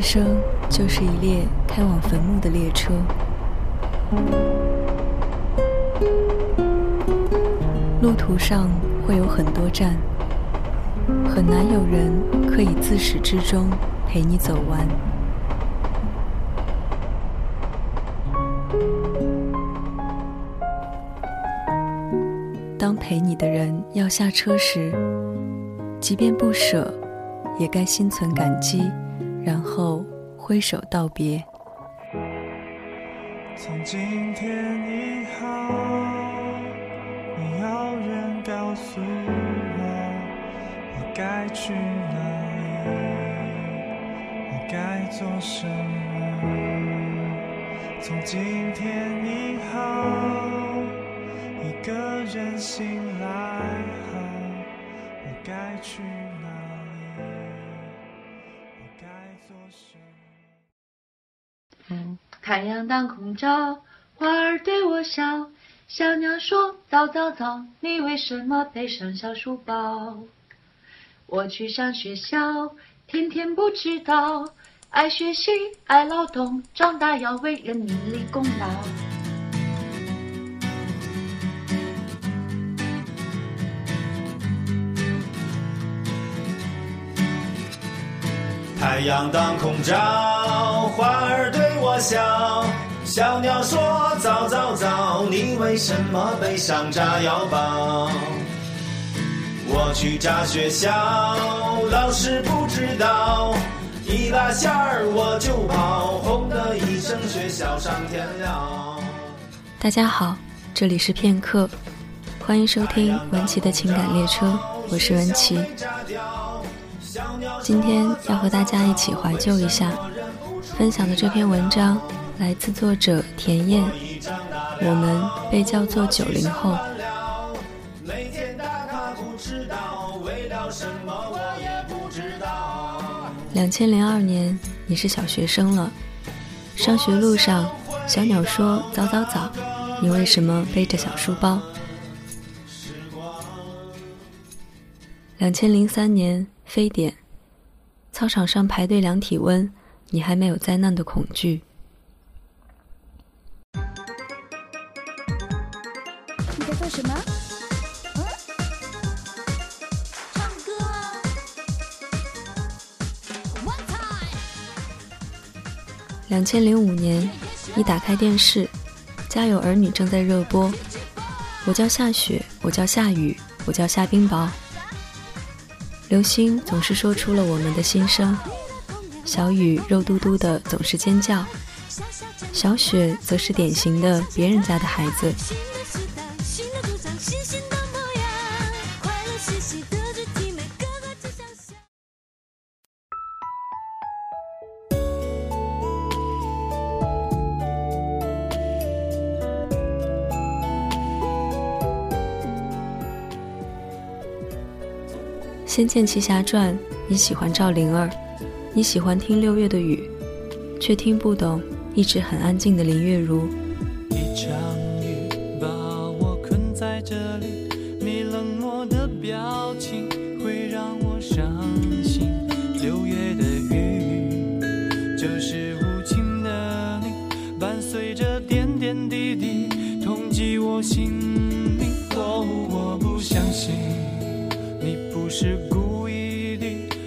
人生就是一列开往坟墓的列车，路途上会有很多站，很难有人可以自始至终陪你走完。当陪你的人要下车时，即便不舍，也该心存感激。然后挥手道别。从今天以后，没有人告诉我我该去哪里，我该做什么。从今天以后，一个人醒来后，我该去。太阳当空照，花儿对我笑，小鸟说：“早早早，你为什么背上小书包？”我去上学校，天天不迟到，爱学习，爱劳动，长大要为人民立功劳。太阳当空照，花儿对我笑，小鸟说：“早早早，你为什么背上炸药包？”我去炸学校，老师不知道，一拉线儿我就跑，轰的一声，学校上天了。大家好，这里是片刻，欢迎收听文琪的情感列车，我是文琪。今天要和大家一起怀旧一下，分享的这篇文章来自作者田燕。我们被叫做九零后。两千零二年，你是小学生了。上学路上，小鸟说：“早早早，你为什么背着小书包？”两千零三年，非典。操场上排队量体温，你还没有灾难的恐惧。你在做什么？嗯，唱歌。两千零五年，一打开电视，《家有儿女》正在热播。我叫夏雪，我叫夏雨，我叫夏冰雹。流星总是说出了我们的心声，小雨肉嘟嘟的总是尖叫，小雪则是典型的别人家的孩子。《仙剑奇侠传》，你喜欢赵灵儿，你喜欢听六月的雨，却听不懂一直很安静的林月如。一场雨把我困在这里，你冷漠的表情会让我伤心。六月的雨就是无情的你，伴随着点点滴滴，痛击我心灵。哦，我不相信。是故意的，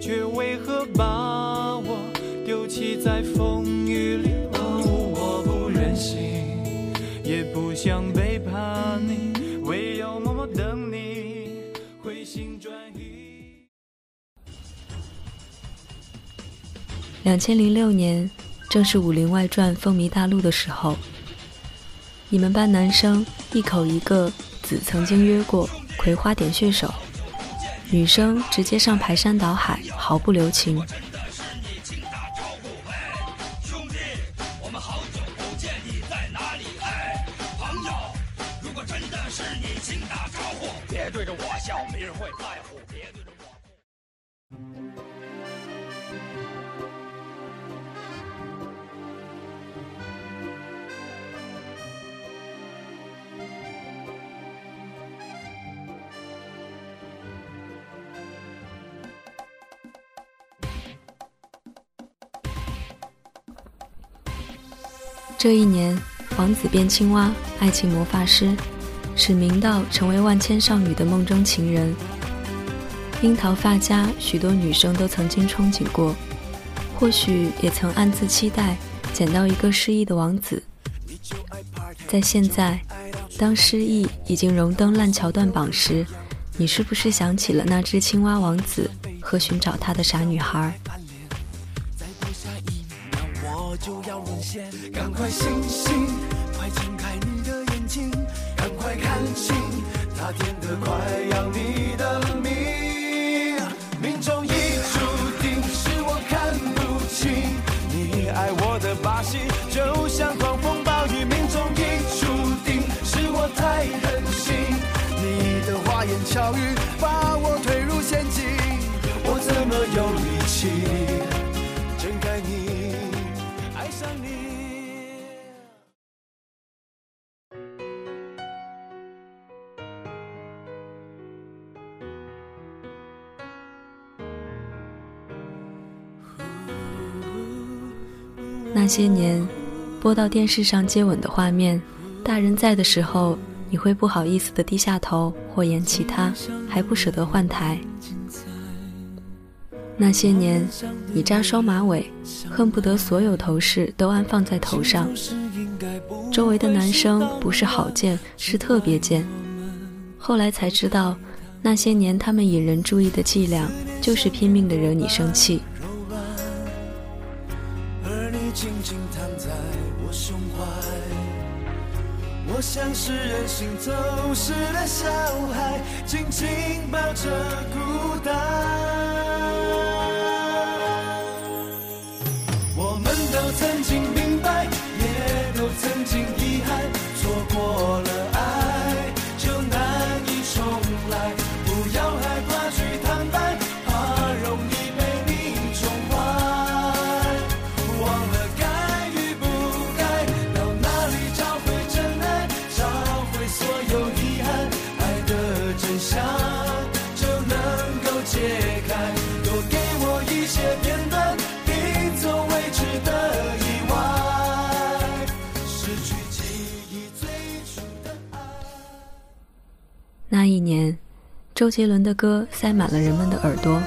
却为何把我丢弃在风雨里？哦，我不忍心，也不想背叛你，唯有默默等你回心转意。两千零六年，正是《武林外传》风靡大陆的时候，你们班男生一口一个“子曾经约过葵花点穴手”。女生直接上排山倒海，毫不留情。这一年，王子变青蛙，爱情魔法师，使明道成为万千少女的梦中情人。樱桃发夹，许多女生都曾经憧憬过，或许也曾暗自期待捡到一个失意的王子。在现在，当失意已经荣登烂桥段榜时，你是不是想起了那只青蛙王子和寻找他的傻女孩？要沦陷赶快醒醒，快睁开你的眼睛，赶快看清，他甜得快要你的命。命中已注定，是我看不清你爱我的把戏，就像狂风暴雨。命中已注定，是我太任性，你的花言巧语那些年，播到电视上接吻的画面，大人在的时候，你会不好意思的低下头或演其他，还不舍得换台。那些年，你扎双马尾，恨不得所有头饰都安放在头上，周围的男生不是好贱，是特别贱。后来才知道，那些年他们引人注意的伎俩，就是拼命的惹你生气。像是任性走失的小孩，紧紧抱着孤单。那一年，周杰伦的歌塞满了人们的耳朵，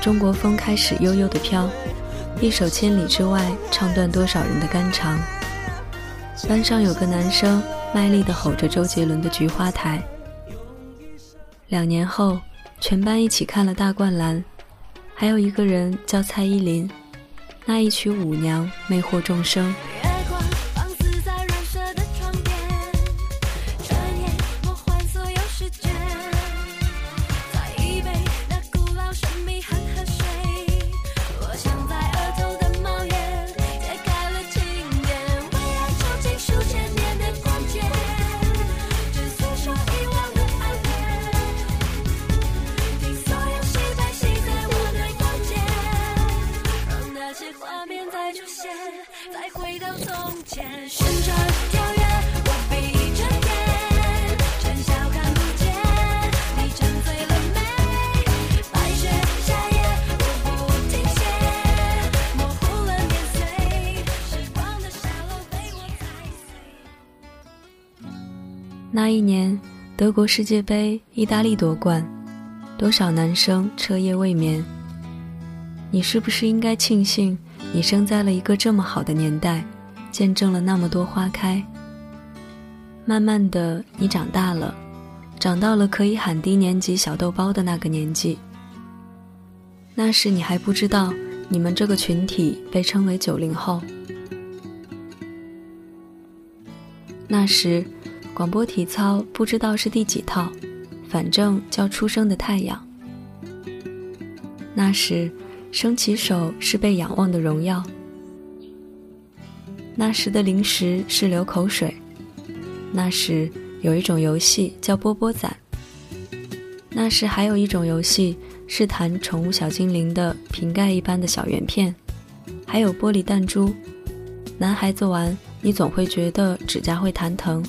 中国风开始悠悠的飘，一首《千里之外》唱断多少人的肝肠。班上有个男生卖力地吼着周杰伦的《菊花台》。两年后，全班一起看了《大灌篮》，还有一个人叫蔡依林，那一曲《舞娘》魅惑众生。那一年，德国世界杯，意大利夺冠，多少男生彻夜未眠。你是不是应该庆幸，你生在了一个这么好的年代，见证了那么多花开？慢慢的，你长大了，长到了可以喊低年级小豆包的那个年纪。那时你还不知道，你们这个群体被称为九零后。那时，广播体操不知道是第几套，反正叫出生的太阳。那时，升旗手是被仰望的荣耀。那时的零食是流口水。那时有一种游戏叫波波攒。那时还有一种游戏是弹宠物小精灵的瓶盖一般的小圆片，还有玻璃弹珠。男孩子玩，你总会觉得指甲会弹疼。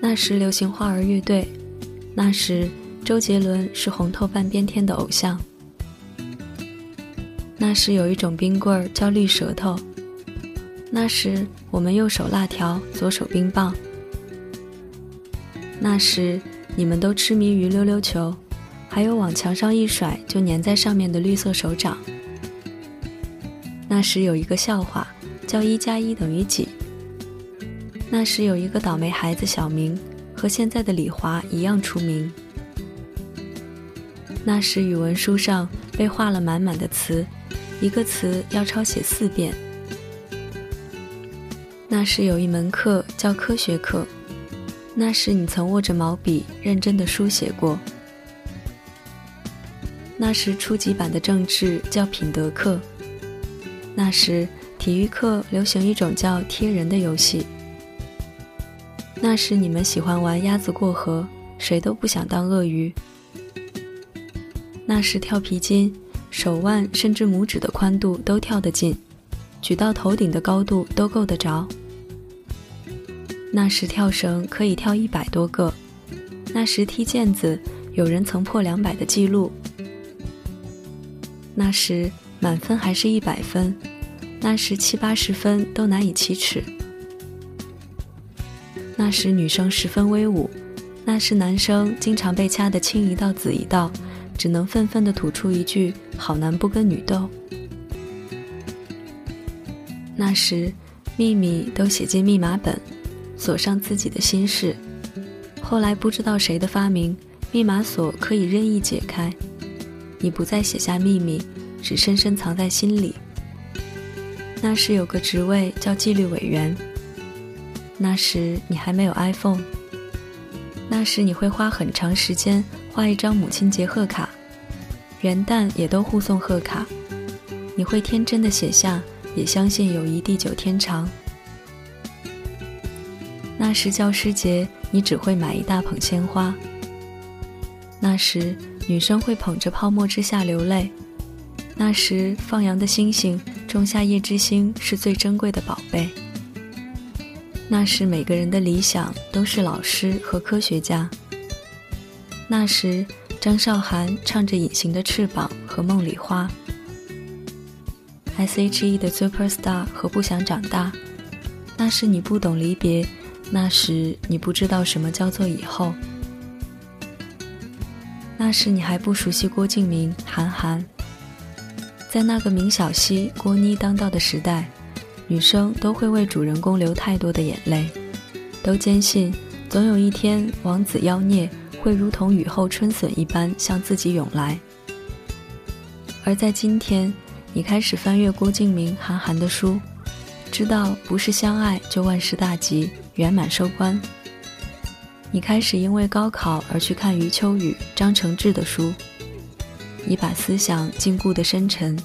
那时流行花儿乐队，那时周杰伦是红透半边天的偶像。那时有一种冰棍儿叫绿舌头，那时我们右手辣条，左手冰棒。那时你们都痴迷于溜溜球，还有往墙上一甩就粘在上面的绿色手掌。那时有一个笑话，叫一加一等于几。那时有一个倒霉孩子小明，和现在的李华一样出名。那时语文书上被画了满满的词，一个词要抄写四遍。那时有一门课叫科学课，那时你曾握着毛笔认真的书写过。那时初级版的政治叫品德课，那时体育课流行一种叫贴人的游戏。那时你们喜欢玩鸭子过河，谁都不想当鳄鱼。那时跳皮筋，手腕甚至拇指的宽度都跳得进，举到头顶的高度都够得着。那时跳绳可以跳一百多个，那时踢毽子有人曾破两百的记录。那时满分还是一百分，那时七八十分都难以启齿。那时女生十分威武，那时男生经常被掐得青一道紫一道，只能愤愤地吐出一句“好男不跟女斗”。那时，秘密都写进密码本，锁上自己的心事。后来不知道谁的发明，密码锁可以任意解开，你不再写下秘密，只深深藏在心里。那时有个职位叫纪律委员。那时你还没有 iPhone，那时你会花很长时间画一张母亲节贺卡，元旦也都互送贺卡，你会天真的写下，也相信友谊地久天长。那时教师节你只会买一大捧鲜花，那时女生会捧着泡沫之夏流泪，那时放羊的星星种下叶之星是最珍贵的宝贝。那时每个人的理想都是老师和科学家。那时张韶涵唱着《隐形的翅膀》和《梦里花》，S.H.E 的《Superstar》和《不想长大》。那是你不懂离别，那时你不知道什么叫做以后。那时你还不熟悉郭敬明、韩寒。在那个明晓溪、郭妮当道的时代。女生都会为主人公流太多的眼泪，都坚信总有一天王子妖孽会如同雨后春笋一般向自己涌来。而在今天，你开始翻阅郭敬明、韩寒的书，知道不是相爱就万事大吉、圆满收官。你开始因为高考而去看余秋雨、张承志的书，你把思想禁锢得深沉。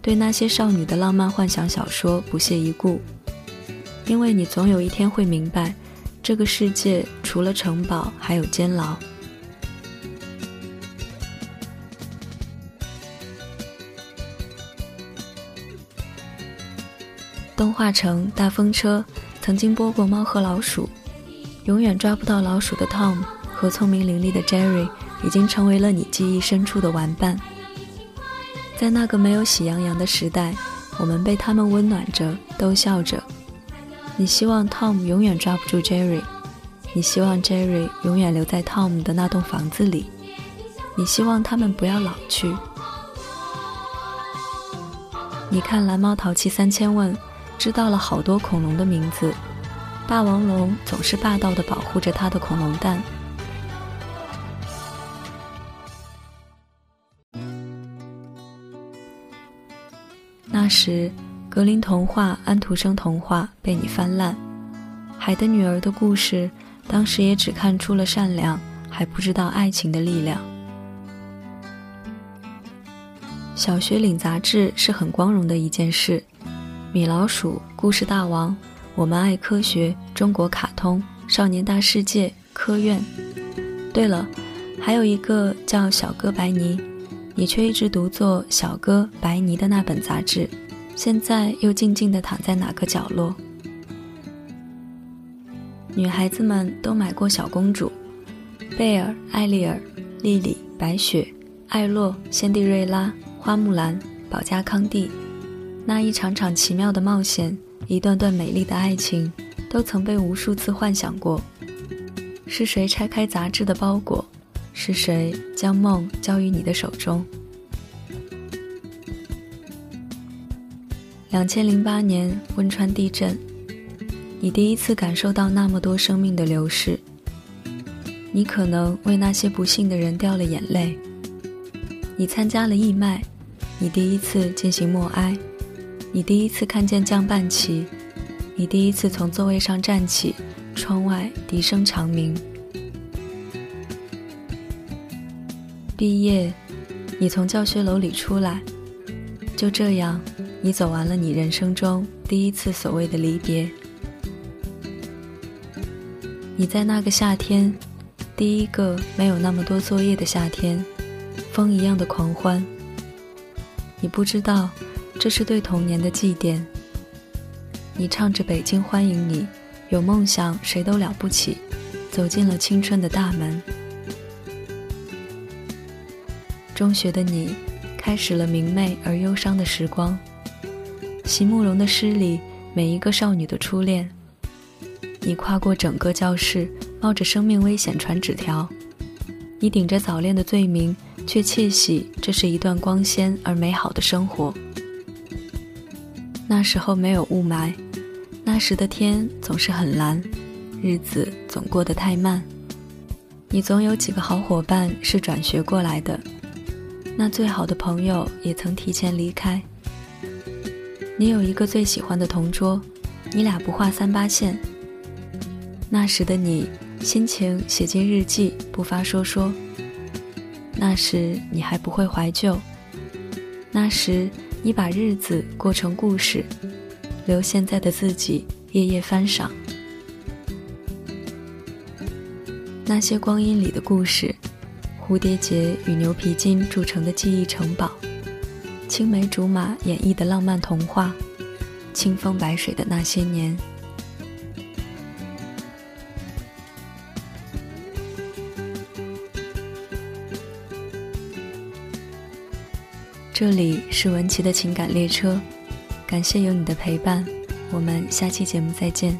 对那些少女的浪漫幻想小说不屑一顾，因为你总有一天会明白，这个世界除了城堡还有监牢。动画城大风车曾经播过《猫和老鼠》，永远抓不到老鼠的 Tom 和聪明伶俐的 Jerry 已经成为了你记忆深处的玩伴。在那个没有喜羊羊的时代，我们被他们温暖着，逗笑着。你希望 Tom 永远抓不住 Jerry，你希望 Jerry 永远留在 Tom 的那栋房子里，你希望他们不要老去。你看《蓝猫淘气三千问》，知道了好多恐龙的名字。霸王龙总是霸道的保护着他的恐龙蛋。那时，格林童话、安徒生童话被你翻烂，《海的女儿》的故事，当时也只看出了善良，还不知道爱情的力量。小学领杂志是很光荣的一件事，米老鼠、故事大王、我们爱科学、中国卡通、少年大世界、科院。对了，还有一个叫小哥白尼。你却一直读作小哥白尼的那本杂志，现在又静静地躺在哪个角落？女孩子们都买过小公主，贝尔、艾丽尔、莉莉、白雪、艾洛、仙蒂瑞拉、花木兰、保加康帝，那一场场奇妙的冒险，一段段美丽的爱情，都曾被无数次幻想过。是谁拆开杂志的包裹？是谁将梦交于你的手中？两千零八年汶川地震，你第一次感受到那么多生命的流逝。你可能为那些不幸的人掉了眼泪。你参加了义卖，你第一次进行默哀，你第一次看见降半旗，你第一次从座位上站起，窗外笛声长鸣。毕业，你从教学楼里出来，就这样，你走完了你人生中第一次所谓的离别。你在那个夏天，第一个没有那么多作业的夏天。风一样的狂欢，你不知道，这是对童年的祭奠。你唱着《北京欢迎你》，有梦想谁都了不起，走进了青春的大门。中学的你，开始了明媚而忧伤的时光。席慕容的诗里，每一个少女的初恋。你跨过整个教室，冒着生命危险传纸条。你顶着早恋的罪名。却窃喜，这是一段光鲜而美好的生活。那时候没有雾霾，那时的天总是很蓝，日子总过得太慢。你总有几个好伙伴是转学过来的，那最好的朋友也曾提前离开。你有一个最喜欢的同桌，你俩不画三八线。那时的你，心情写进日记，不发说说。那时你还不会怀旧，那时你把日子过成故事，留现在的自己夜夜翻赏。那些光阴里的故事，蝴蝶结与牛皮筋铸成的记忆城堡，青梅竹马演绎的浪漫童话，清风白水的那些年。这里是文琪的情感列车，感谢有你的陪伴，我们下期节目再见。